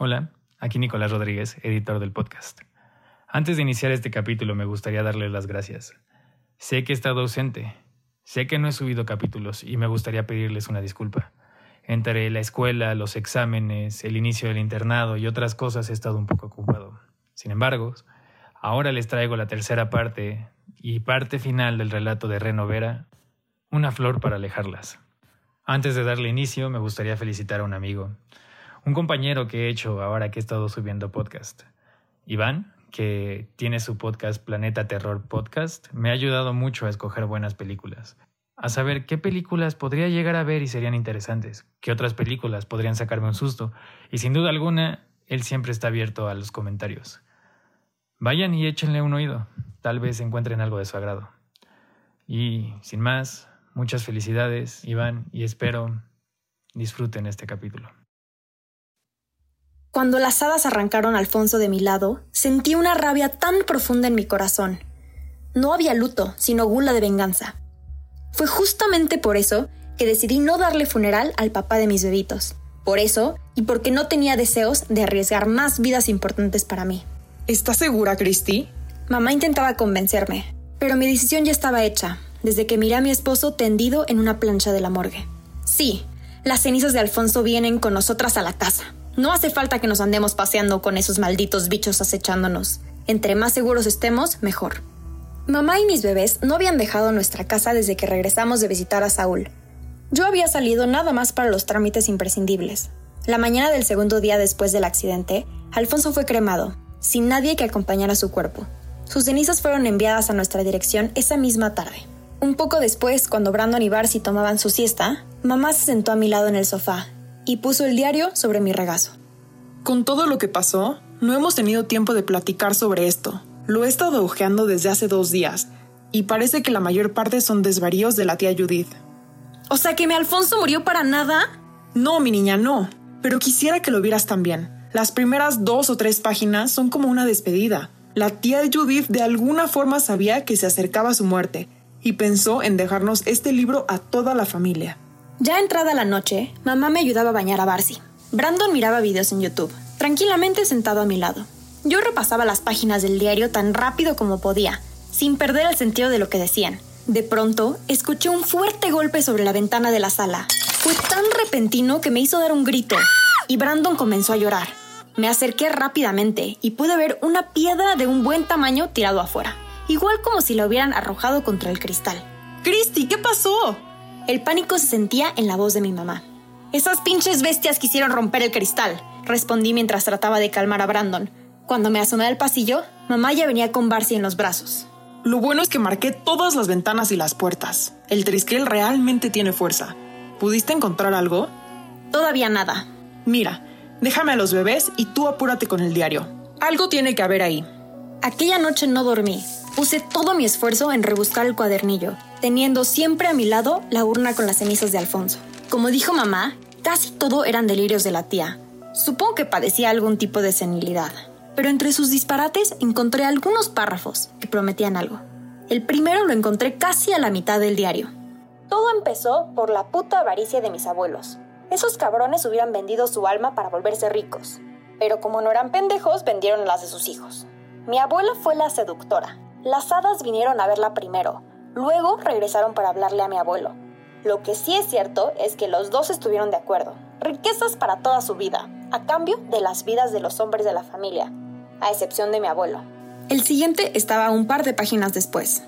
Hola, aquí Nicolás Rodríguez, editor del podcast. Antes de iniciar este capítulo me gustaría darles las gracias. Sé que he estado ausente, sé que no he subido capítulos y me gustaría pedirles una disculpa. Entre la escuela, los exámenes, el inicio del internado y otras cosas he estado un poco ocupado. Sin embargo, ahora les traigo la tercera parte y parte final del relato de Renovera, Una flor para alejarlas. Antes de darle inicio, me gustaría felicitar a un amigo, un compañero que he hecho ahora que he estado subiendo podcast. Iván, que tiene su podcast Planeta Terror Podcast, me ha ayudado mucho a escoger buenas películas. A saber qué películas podría llegar a ver y serían interesantes, qué otras películas podrían sacarme un susto, y sin duda alguna, él siempre está abierto a los comentarios. Vayan y échenle un oído, tal vez encuentren algo de su agrado. Y sin más, muchas felicidades, Iván, y espero disfruten este capítulo. Cuando las hadas arrancaron a Alfonso de mi lado, sentí una rabia tan profunda en mi corazón. No había luto, sino gula de venganza. Fue justamente por eso que decidí no darle funeral al papá de mis bebitos. Por eso, y porque no tenía deseos de arriesgar más vidas importantes para mí. ¿Estás segura, Christy? Mamá intentaba convencerme, pero mi decisión ya estaba hecha, desde que miré a mi esposo tendido en una plancha de la morgue. Sí, las cenizas de Alfonso vienen con nosotras a la casa. No hace falta que nos andemos paseando con esos malditos bichos acechándonos. Entre más seguros estemos, mejor. Mamá y mis bebés no habían dejado nuestra casa desde que regresamos de visitar a Saúl. Yo había salido nada más para los trámites imprescindibles. La mañana del segundo día después del accidente, Alfonso fue cremado, sin nadie que acompañara su cuerpo. Sus cenizas fueron enviadas a nuestra dirección esa misma tarde. Un poco después, cuando Brandon y Barcy tomaban su siesta, mamá se sentó a mi lado en el sofá y puso el diario sobre mi regazo. Con todo lo que pasó, no hemos tenido tiempo de platicar sobre esto. Lo he estado ojeando desde hace dos días, y parece que la mayor parte son desvaríos de la tía Judith. O sea que mi Alfonso murió para nada. No, mi niña, no. Pero quisiera que lo vieras también. Las primeras dos o tres páginas son como una despedida. La tía Judith de alguna forma sabía que se acercaba su muerte, y pensó en dejarnos este libro a toda la familia. Ya entrada la noche, mamá me ayudaba a bañar a Barcy. Brandon miraba videos en YouTube, tranquilamente sentado a mi lado. Yo repasaba las páginas del diario tan rápido como podía, sin perder el sentido de lo que decían. De pronto, escuché un fuerte golpe sobre la ventana de la sala. Fue tan repentino que me hizo dar un grito, y Brandon comenzó a llorar. Me acerqué rápidamente y pude ver una piedra de un buen tamaño tirado afuera, igual como si la hubieran arrojado contra el cristal. Christy, ¿qué pasó? El pánico se sentía en la voz de mi mamá. Esas pinches bestias quisieron romper el cristal, respondí mientras trataba de calmar a Brandon. Cuando me asomé al pasillo, mamá ya venía con Barcy en los brazos. Lo bueno es que marqué todas las ventanas y las puertas. El trisquel realmente tiene fuerza. ¿Pudiste encontrar algo? Todavía nada. Mira, déjame a los bebés y tú apúrate con el diario. Algo tiene que haber ahí. Aquella noche no dormí. Puse todo mi esfuerzo en rebuscar el cuadernillo, teniendo siempre a mi lado la urna con las cenizas de Alfonso. Como dijo mamá, casi todo eran delirios de la tía. Supongo que padecía algún tipo de senilidad. Pero entre sus disparates encontré algunos párrafos que prometían algo. El primero lo encontré casi a la mitad del diario. Todo empezó por la puta avaricia de mis abuelos. Esos cabrones hubieran vendido su alma para volverse ricos. Pero como no eran pendejos, vendieron las de sus hijos. Mi abuela fue la seductora. Las hadas vinieron a verla primero, Luego regresaron para hablarle a mi abuelo. Lo que sí es cierto es que los dos estuvieron de acuerdo. Riquezas para toda su vida, a cambio de las vidas de los hombres de la familia, a excepción de mi abuelo. El siguiente estaba un par de páginas después.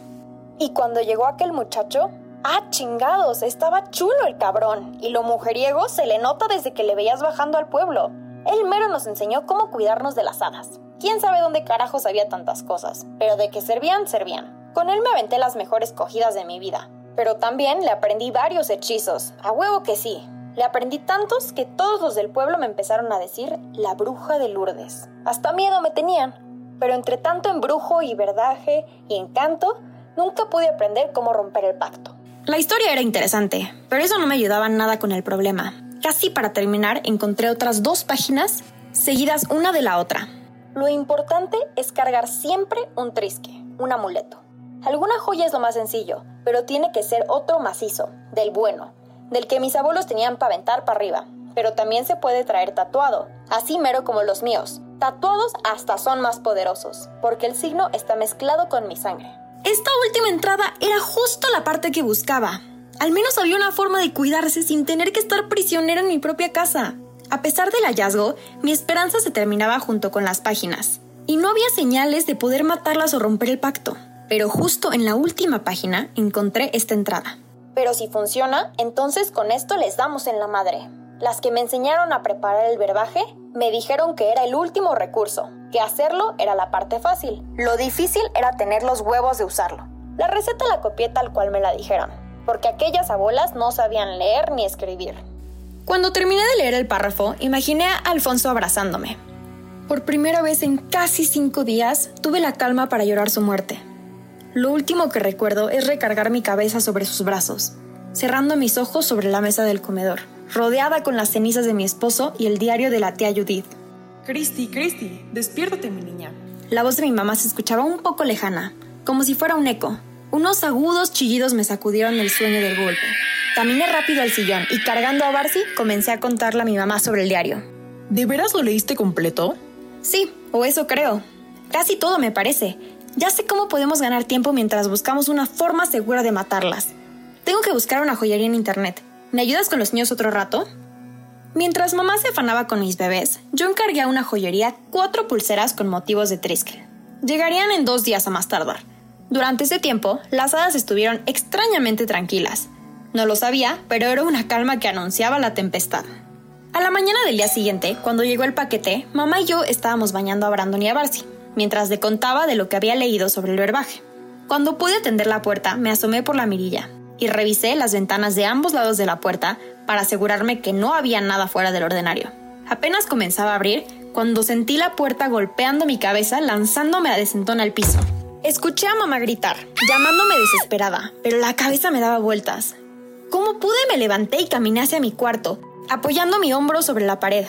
Y cuando llegó aquel muchacho, ¡ah, chingados! Estaba chulo el cabrón. Y lo mujeriego se le nota desde que le veías bajando al pueblo. Él mero nos enseñó cómo cuidarnos de las hadas. Quién sabe dónde carajos había tantas cosas, pero de que servían, servían. Con él me aventé las mejores cogidas de mi vida, pero también le aprendí varios hechizos, a huevo que sí. Le aprendí tantos que todos los del pueblo me empezaron a decir la bruja de Lourdes. Hasta miedo me tenían. Pero entre tanto embrujo y verdaje y encanto, nunca pude aprender cómo romper el pacto. La historia era interesante, pero eso no me ayudaba nada con el problema. Casi para terminar encontré otras dos páginas seguidas una de la otra. Lo importante es cargar siempre un trisque, un amuleto. Alguna joya es lo más sencillo, pero tiene que ser otro macizo, del bueno, del que mis abuelos tenían para aventar para arriba. pero también se puede traer tatuado, así mero como los míos. Tatuados hasta son más poderosos, porque el signo está mezclado con mi sangre. Esta última entrada era justo la parte que buscaba. Al menos había una forma de cuidarse sin tener que estar prisionera en mi propia casa. A pesar del hallazgo, mi esperanza se terminaba junto con las páginas, y no había señales de poder matarlas o romper el pacto. Pero justo en la última página encontré esta entrada. Pero si funciona, entonces con esto les damos en la madre. Las que me enseñaron a preparar el verbaje me dijeron que era el último recurso, que hacerlo era la parte fácil. Lo difícil era tener los huevos de usarlo. La receta la copié tal cual me la dijeron, porque aquellas abuelas no sabían leer ni escribir. Cuando terminé de leer el párrafo, imaginé a Alfonso abrazándome. Por primera vez en casi cinco días, tuve la calma para llorar su muerte. Lo último que recuerdo es recargar mi cabeza sobre sus brazos, cerrando mis ojos sobre la mesa del comedor rodeada con las cenizas de mi esposo y el diario de la tía Judith. Christy, Christy, despiértate, mi niña. La voz de mi mamá se escuchaba un poco lejana, como si fuera un eco. Unos agudos chillidos me sacudieron el sueño del golpe. Caminé rápido al sillón y cargando a Barcy comencé a contarle a mi mamá sobre el diario. ¿De veras lo leíste completo? Sí, o eso creo. Casi todo me parece. Ya sé cómo podemos ganar tiempo mientras buscamos una forma segura de matarlas. Tengo que buscar una joyería en internet. ¿Me ayudas con los niños otro rato? Mientras mamá se afanaba con mis bebés, yo encargué a una joyería cuatro pulseras con motivos de triskel. Llegarían en dos días a más tardar. Durante ese tiempo, las hadas estuvieron extrañamente tranquilas. No lo sabía, pero era una calma que anunciaba la tempestad. A la mañana del día siguiente, cuando llegó el paquete, mamá y yo estábamos bañando a Brandon y a Barcy, mientras le contaba de lo que había leído sobre el verbaje. Cuando pude atender la puerta, me asomé por la mirilla y revisé las ventanas de ambos lados de la puerta para asegurarme que no había nada fuera del ordinario. Apenas comenzaba a abrir cuando sentí la puerta golpeando mi cabeza lanzándome a desentón al piso. Escuché a mamá gritar, llamándome desesperada, pero la cabeza me daba vueltas. Como pude me levanté y caminé hacia mi cuarto, apoyando mi hombro sobre la pared.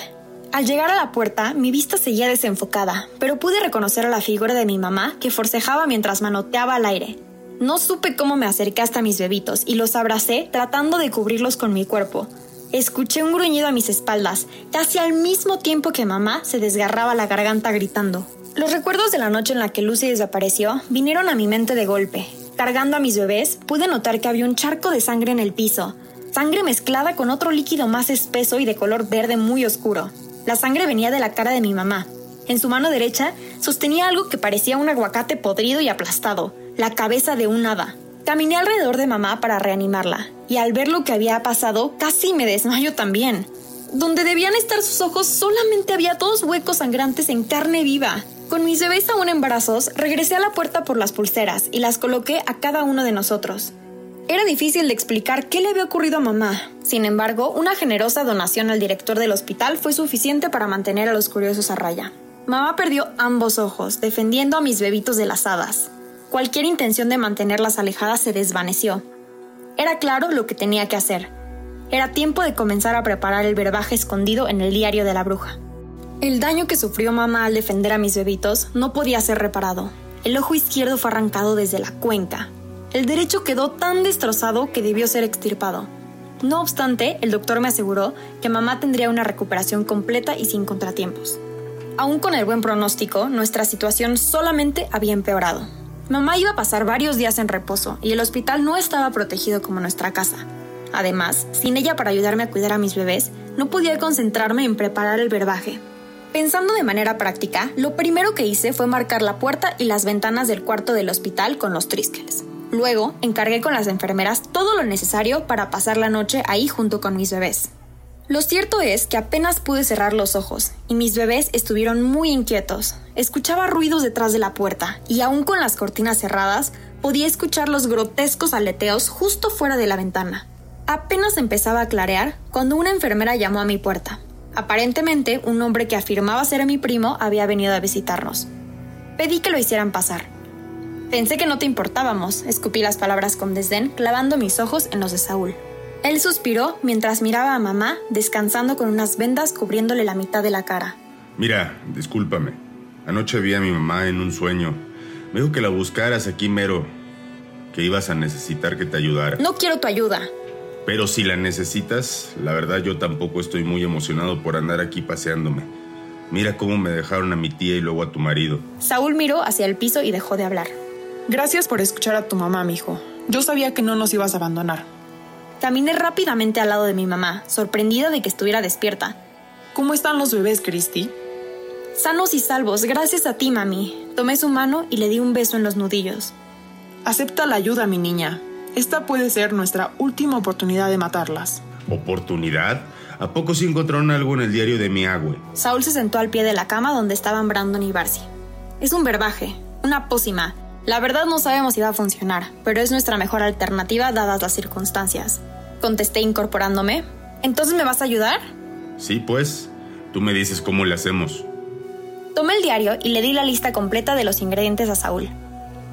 Al llegar a la puerta, mi vista seguía desenfocada, pero pude reconocer a la figura de mi mamá que forcejaba mientras manoteaba al aire. No supe cómo me acerqué hasta mis bebitos y los abracé tratando de cubrirlos con mi cuerpo. Escuché un gruñido a mis espaldas, casi al mismo tiempo que mamá se desgarraba la garganta gritando. Los recuerdos de la noche en la que Lucy desapareció vinieron a mi mente de golpe. Cargando a mis bebés, pude notar que había un charco de sangre en el piso, sangre mezclada con otro líquido más espeso y de color verde muy oscuro. La sangre venía de la cara de mi mamá. En su mano derecha sostenía algo que parecía un aguacate podrido y aplastado la cabeza de un hada. Caminé alrededor de mamá para reanimarla, y al ver lo que había pasado, casi me desmayo también. Donde debían estar sus ojos solamente había dos huecos sangrantes en carne viva. Con mis bebés aún en regresé a la puerta por las pulseras y las coloqué a cada uno de nosotros. Era difícil de explicar qué le había ocurrido a mamá. Sin embargo, una generosa donación al director del hospital fue suficiente para mantener a los curiosos a raya. Mamá perdió ambos ojos, defendiendo a mis bebitos de las hadas. Cualquier intención de mantenerlas alejadas se desvaneció. Era claro lo que tenía que hacer. Era tiempo de comenzar a preparar el verbaje escondido en el diario de la bruja. El daño que sufrió mamá al defender a mis bebitos no podía ser reparado. El ojo izquierdo fue arrancado desde la cuenca. El derecho quedó tan destrozado que debió ser extirpado. No obstante, el doctor me aseguró que mamá tendría una recuperación completa y sin contratiempos. Aún con el buen pronóstico, nuestra situación solamente había empeorado. Mamá iba a pasar varios días en reposo y el hospital no estaba protegido como nuestra casa. Además, sin ella para ayudarme a cuidar a mis bebés, no podía concentrarme en preparar el verbaje. Pensando de manera práctica, lo primero que hice fue marcar la puerta y las ventanas del cuarto del hospital con los triskeles. Luego, encargué con las enfermeras todo lo necesario para pasar la noche ahí junto con mis bebés. Lo cierto es que apenas pude cerrar los ojos y mis bebés estuvieron muy inquietos. Escuchaba ruidos detrás de la puerta y aún con las cortinas cerradas podía escuchar los grotescos aleteos justo fuera de la ventana. Apenas empezaba a clarear cuando una enfermera llamó a mi puerta. Aparentemente, un hombre que afirmaba ser mi primo había venido a visitarnos. Pedí que lo hicieran pasar. Pensé que no te importábamos, escupí las palabras con desdén, clavando mis ojos en los de Saúl. Él suspiró mientras miraba a mamá descansando con unas vendas cubriéndole la mitad de la cara. Mira, discúlpame. Anoche vi a mi mamá en un sueño. Me dijo que la buscaras aquí mero, que ibas a necesitar que te ayudara. No quiero tu ayuda. Pero si la necesitas, la verdad yo tampoco estoy muy emocionado por andar aquí paseándome. Mira cómo me dejaron a mi tía y luego a tu marido. Saúl miró hacia el piso y dejó de hablar. Gracias por escuchar a tu mamá, mijo. Yo sabía que no nos ibas a abandonar. Caminé rápidamente al lado de mi mamá, sorprendida de que estuviera despierta. ¿Cómo están los bebés, Christy? Sanos y salvos, gracias a ti, mami. Tomé su mano y le di un beso en los nudillos. Acepta la ayuda, mi niña. Esta puede ser nuestra última oportunidad de matarlas. ¿Oportunidad? ¿A poco sí encontraron algo en el diario de mi agüe? Saúl se sentó al pie de la cama donde estaban Brandon y Barcy. Es un verbaje, una pócima. La verdad no sabemos si va a funcionar, pero es nuestra mejor alternativa dadas las circunstancias. Contesté incorporándome. ¿Entonces me vas a ayudar? Sí, pues. Tú me dices cómo le hacemos. Tomé el diario y le di la lista completa de los ingredientes a Saúl.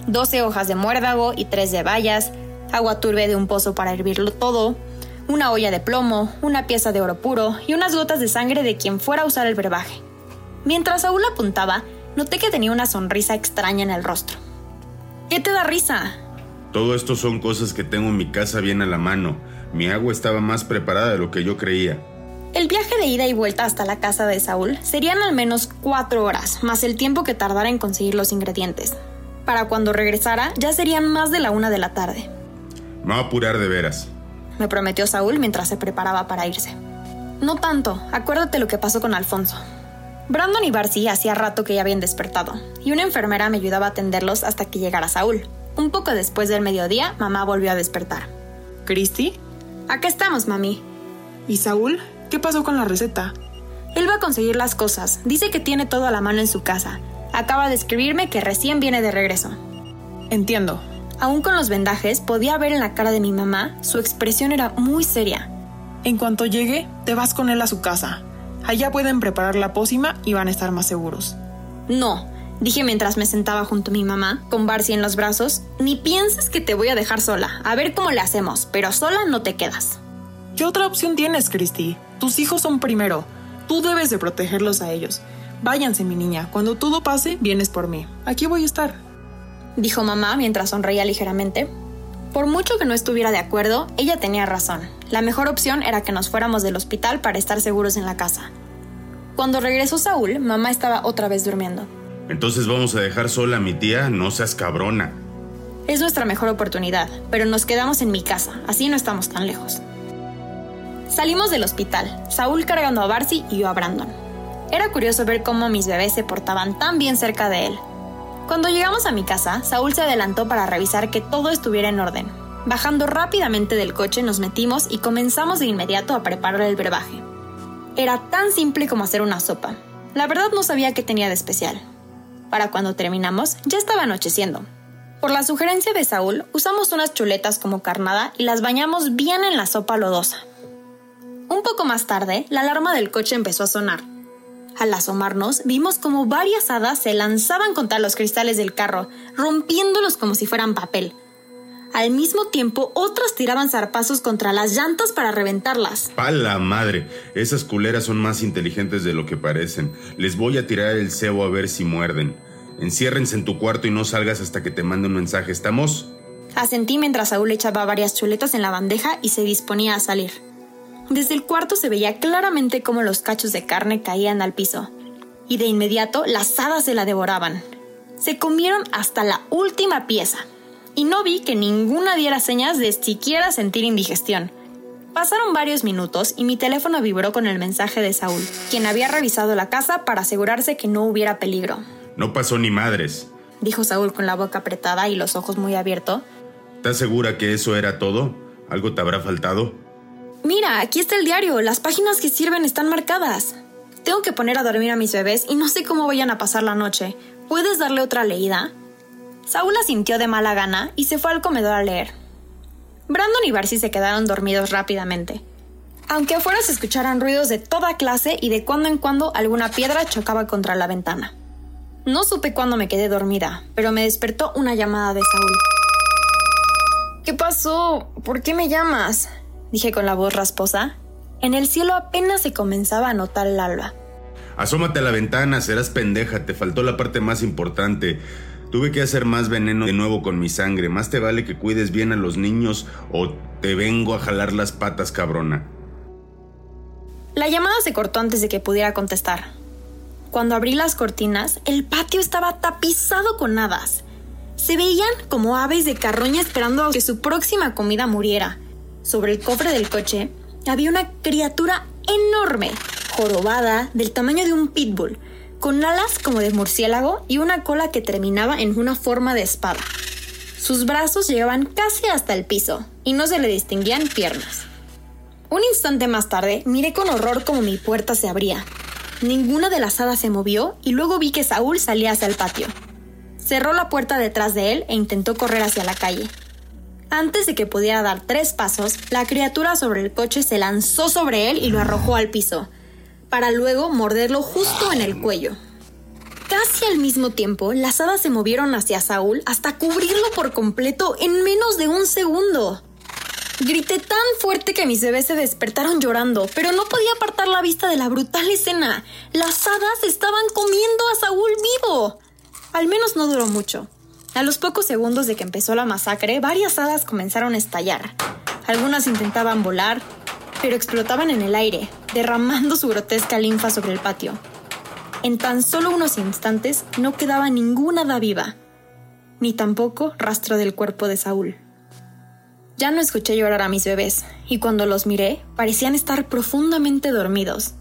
12 hojas de muérdago y 3 de bayas, agua turbia de un pozo para hervirlo todo, una olla de plomo, una pieza de oro puro y unas gotas de sangre de quien fuera a usar el brebaje. Mientras Saúl apuntaba, noté que tenía una sonrisa extraña en el rostro. ¿Qué te da risa? Todo esto son cosas que tengo en mi casa bien a la mano. Mi agua estaba más preparada de lo que yo creía. El viaje de ida y vuelta hasta la casa de Saúl serían al menos cuatro horas, más el tiempo que tardara en conseguir los ingredientes. Para cuando regresara, ya serían más de la una de la tarde. Me a apurar de veras me prometió Saúl mientras se preparaba para irse. No tanto, acuérdate lo que pasó con Alfonso. Brandon y Barcy hacía rato que ya habían despertado, y una enfermera me ayudaba a atenderlos hasta que llegara Saúl. Un poco después del mediodía, mamá volvió a despertar. ¿Christy? Acá estamos, mami. ¿Y Saúl? ¿Qué pasó con la receta? Él va a conseguir las cosas. Dice que tiene todo a la mano en su casa. Acaba de escribirme que recién viene de regreso. Entiendo. Aún con los vendajes, podía ver en la cara de mi mamá, su expresión era muy seria. En cuanto llegue, te vas con él a su casa. Allá pueden preparar la pócima y van a estar más seguros. No, dije mientras me sentaba junto a mi mamá, con Barcy en los brazos, ni pienses que te voy a dejar sola. A ver cómo le hacemos, pero sola no te quedas. ¿Qué otra opción tienes, Christy? Tus hijos son primero. Tú debes de protegerlos a ellos. Váyanse, mi niña. Cuando todo pase, vienes por mí. Aquí voy a estar dijo mamá mientras sonreía ligeramente. Por mucho que no estuviera de acuerdo, ella tenía razón. La mejor opción era que nos fuéramos del hospital para estar seguros en la casa. Cuando regresó Saúl, mamá estaba otra vez durmiendo. Entonces vamos a dejar sola a mi tía, no seas cabrona. Es nuestra mejor oportunidad, pero nos quedamos en mi casa, así no estamos tan lejos. Salimos del hospital, Saúl cargando a Barcy y yo a Brandon. Era curioso ver cómo mis bebés se portaban tan bien cerca de él, cuando llegamos a mi casa, Saúl se adelantó para revisar que todo estuviera en orden. Bajando rápidamente del coche nos metimos y comenzamos de inmediato a preparar el brebaje. Era tan simple como hacer una sopa. La verdad no sabía qué tenía de especial. Para cuando terminamos, ya estaba anocheciendo. Por la sugerencia de Saúl, usamos unas chuletas como carnada y las bañamos bien en la sopa lodosa. Un poco más tarde, la alarma del coche empezó a sonar al asomarnos, vimos como varias hadas se lanzaban contra los cristales del carro, rompiéndolos como si fueran papel. Al mismo tiempo, otras tiraban zarpazos contra las llantas para reventarlas. ¡Pa la madre! Esas culeras son más inteligentes de lo que parecen. Les voy a tirar el cebo a ver si muerden. Enciérrense en tu cuarto y no salgas hasta que te mande un mensaje. ¿Estamos? Asentí mientras Saúl echaba varias chuletas en la bandeja y se disponía a salir. Desde el cuarto se veía claramente cómo los cachos de carne caían al piso, y de inmediato las hadas se la devoraban. Se comieron hasta la última pieza, y no vi que ninguna diera señas de siquiera sentir indigestión. Pasaron varios minutos y mi teléfono vibró con el mensaje de Saúl, quien había revisado la casa para asegurarse que no hubiera peligro. No pasó ni madres, dijo Saúl con la boca apretada y los ojos muy abiertos. ¿Estás segura que eso era todo? ¿Algo te habrá faltado? Mira, aquí está el diario. Las páginas que sirven están marcadas. Tengo que poner a dormir a mis bebés y no sé cómo vayan a pasar la noche. ¿Puedes darle otra leída? Saúl sintió de mala gana y se fue al comedor a leer. Brandon y Barcy se quedaron dormidos rápidamente. Aunque afuera se escucharan ruidos de toda clase y de cuando en cuando alguna piedra chocaba contra la ventana. No supe cuándo me quedé dormida, pero me despertó una llamada de Saúl. ¿Qué pasó? ¿Por qué me llamas? Dije con la voz rasposa. En el cielo apenas se comenzaba a notar el alba. Asómate a la ventana, serás pendeja, te faltó la parte más importante. Tuve que hacer más veneno de nuevo con mi sangre. Más te vale que cuides bien a los niños o te vengo a jalar las patas, cabrona. La llamada se cortó antes de que pudiera contestar. Cuando abrí las cortinas, el patio estaba tapizado con hadas. Se veían como aves de carroña esperando a que su próxima comida muriera. Sobre el cofre del coche había una criatura enorme, jorobada, del tamaño de un pitbull, con alas como de murciélago y una cola que terminaba en una forma de espada. Sus brazos llegaban casi hasta el piso y no se le distinguían piernas. Un instante más tarde miré con horror como mi puerta se abría. Ninguna de las hadas se movió y luego vi que Saúl salía hacia el patio. Cerró la puerta detrás de él e intentó correr hacia la calle. Antes de que pudiera dar tres pasos, la criatura sobre el coche se lanzó sobre él y lo arrojó al piso, para luego morderlo justo en el cuello. Casi al mismo tiempo, las hadas se movieron hacia Saúl hasta cubrirlo por completo en menos de un segundo. Grité tan fuerte que mis bebés se despertaron llorando, pero no podía apartar la vista de la brutal escena. Las hadas estaban comiendo a Saúl vivo. Al menos no duró mucho. A los pocos segundos de que empezó la masacre, varias hadas comenzaron a estallar. Algunas intentaban volar, pero explotaban en el aire, derramando su grotesca linfa sobre el patio. En tan solo unos instantes no quedaba ninguna hada viva, ni tampoco rastro del cuerpo de Saúl. Ya no escuché llorar a mis bebés, y cuando los miré parecían estar profundamente dormidos.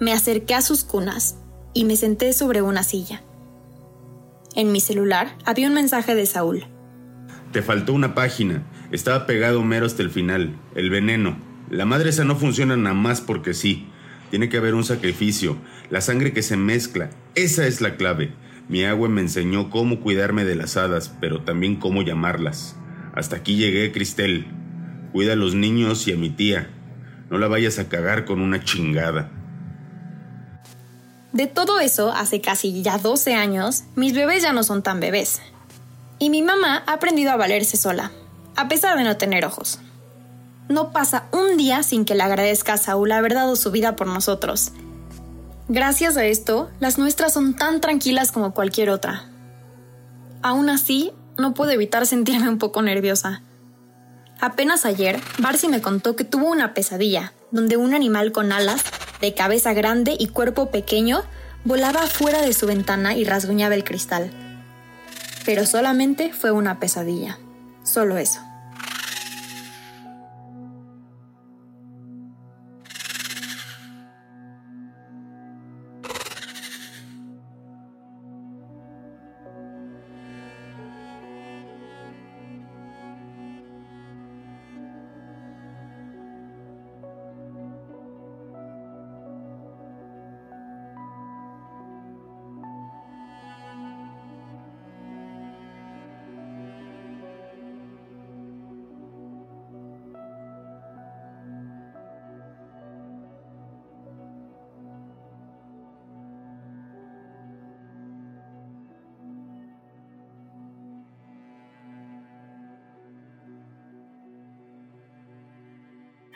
Me acerqué a sus cunas y me senté sobre una silla. En mi celular había un mensaje de Saúl. Te faltó una página. Estaba pegado mero hasta el final. El veneno. La madre esa no funciona nada más porque sí. Tiene que haber un sacrificio. La sangre que se mezcla. Esa es la clave. Mi agua me enseñó cómo cuidarme de las hadas, pero también cómo llamarlas. Hasta aquí llegué, Cristel. Cuida a los niños y a mi tía. No la vayas a cagar con una chingada. De todo eso, hace casi ya 12 años, mis bebés ya no son tan bebés. Y mi mamá ha aprendido a valerse sola, a pesar de no tener ojos. No pasa un día sin que le agradezca a Saúl haber dado su vida por nosotros. Gracias a esto, las nuestras son tan tranquilas como cualquier otra. Aún así, no puedo evitar sentirme un poco nerviosa. Apenas ayer, Barcy me contó que tuvo una pesadilla, donde un animal con alas de cabeza grande y cuerpo pequeño, volaba fuera de su ventana y rasguñaba el cristal. Pero solamente fue una pesadilla. Solo eso.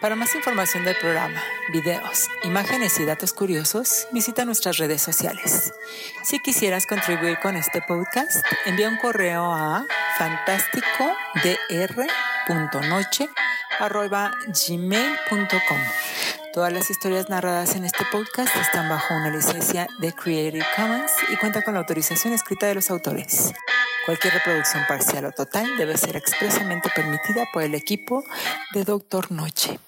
Para más información del programa, videos, imágenes y datos curiosos, visita nuestras redes sociales. Si quisieras contribuir con este podcast, envía un correo a fantasticodr.noche.gmail.com Todas las historias narradas en este podcast están bajo una licencia de Creative Commons y cuentan con la autorización escrita de los autores. Cualquier reproducción parcial o total debe ser expresamente permitida por el equipo de Doctor Noche.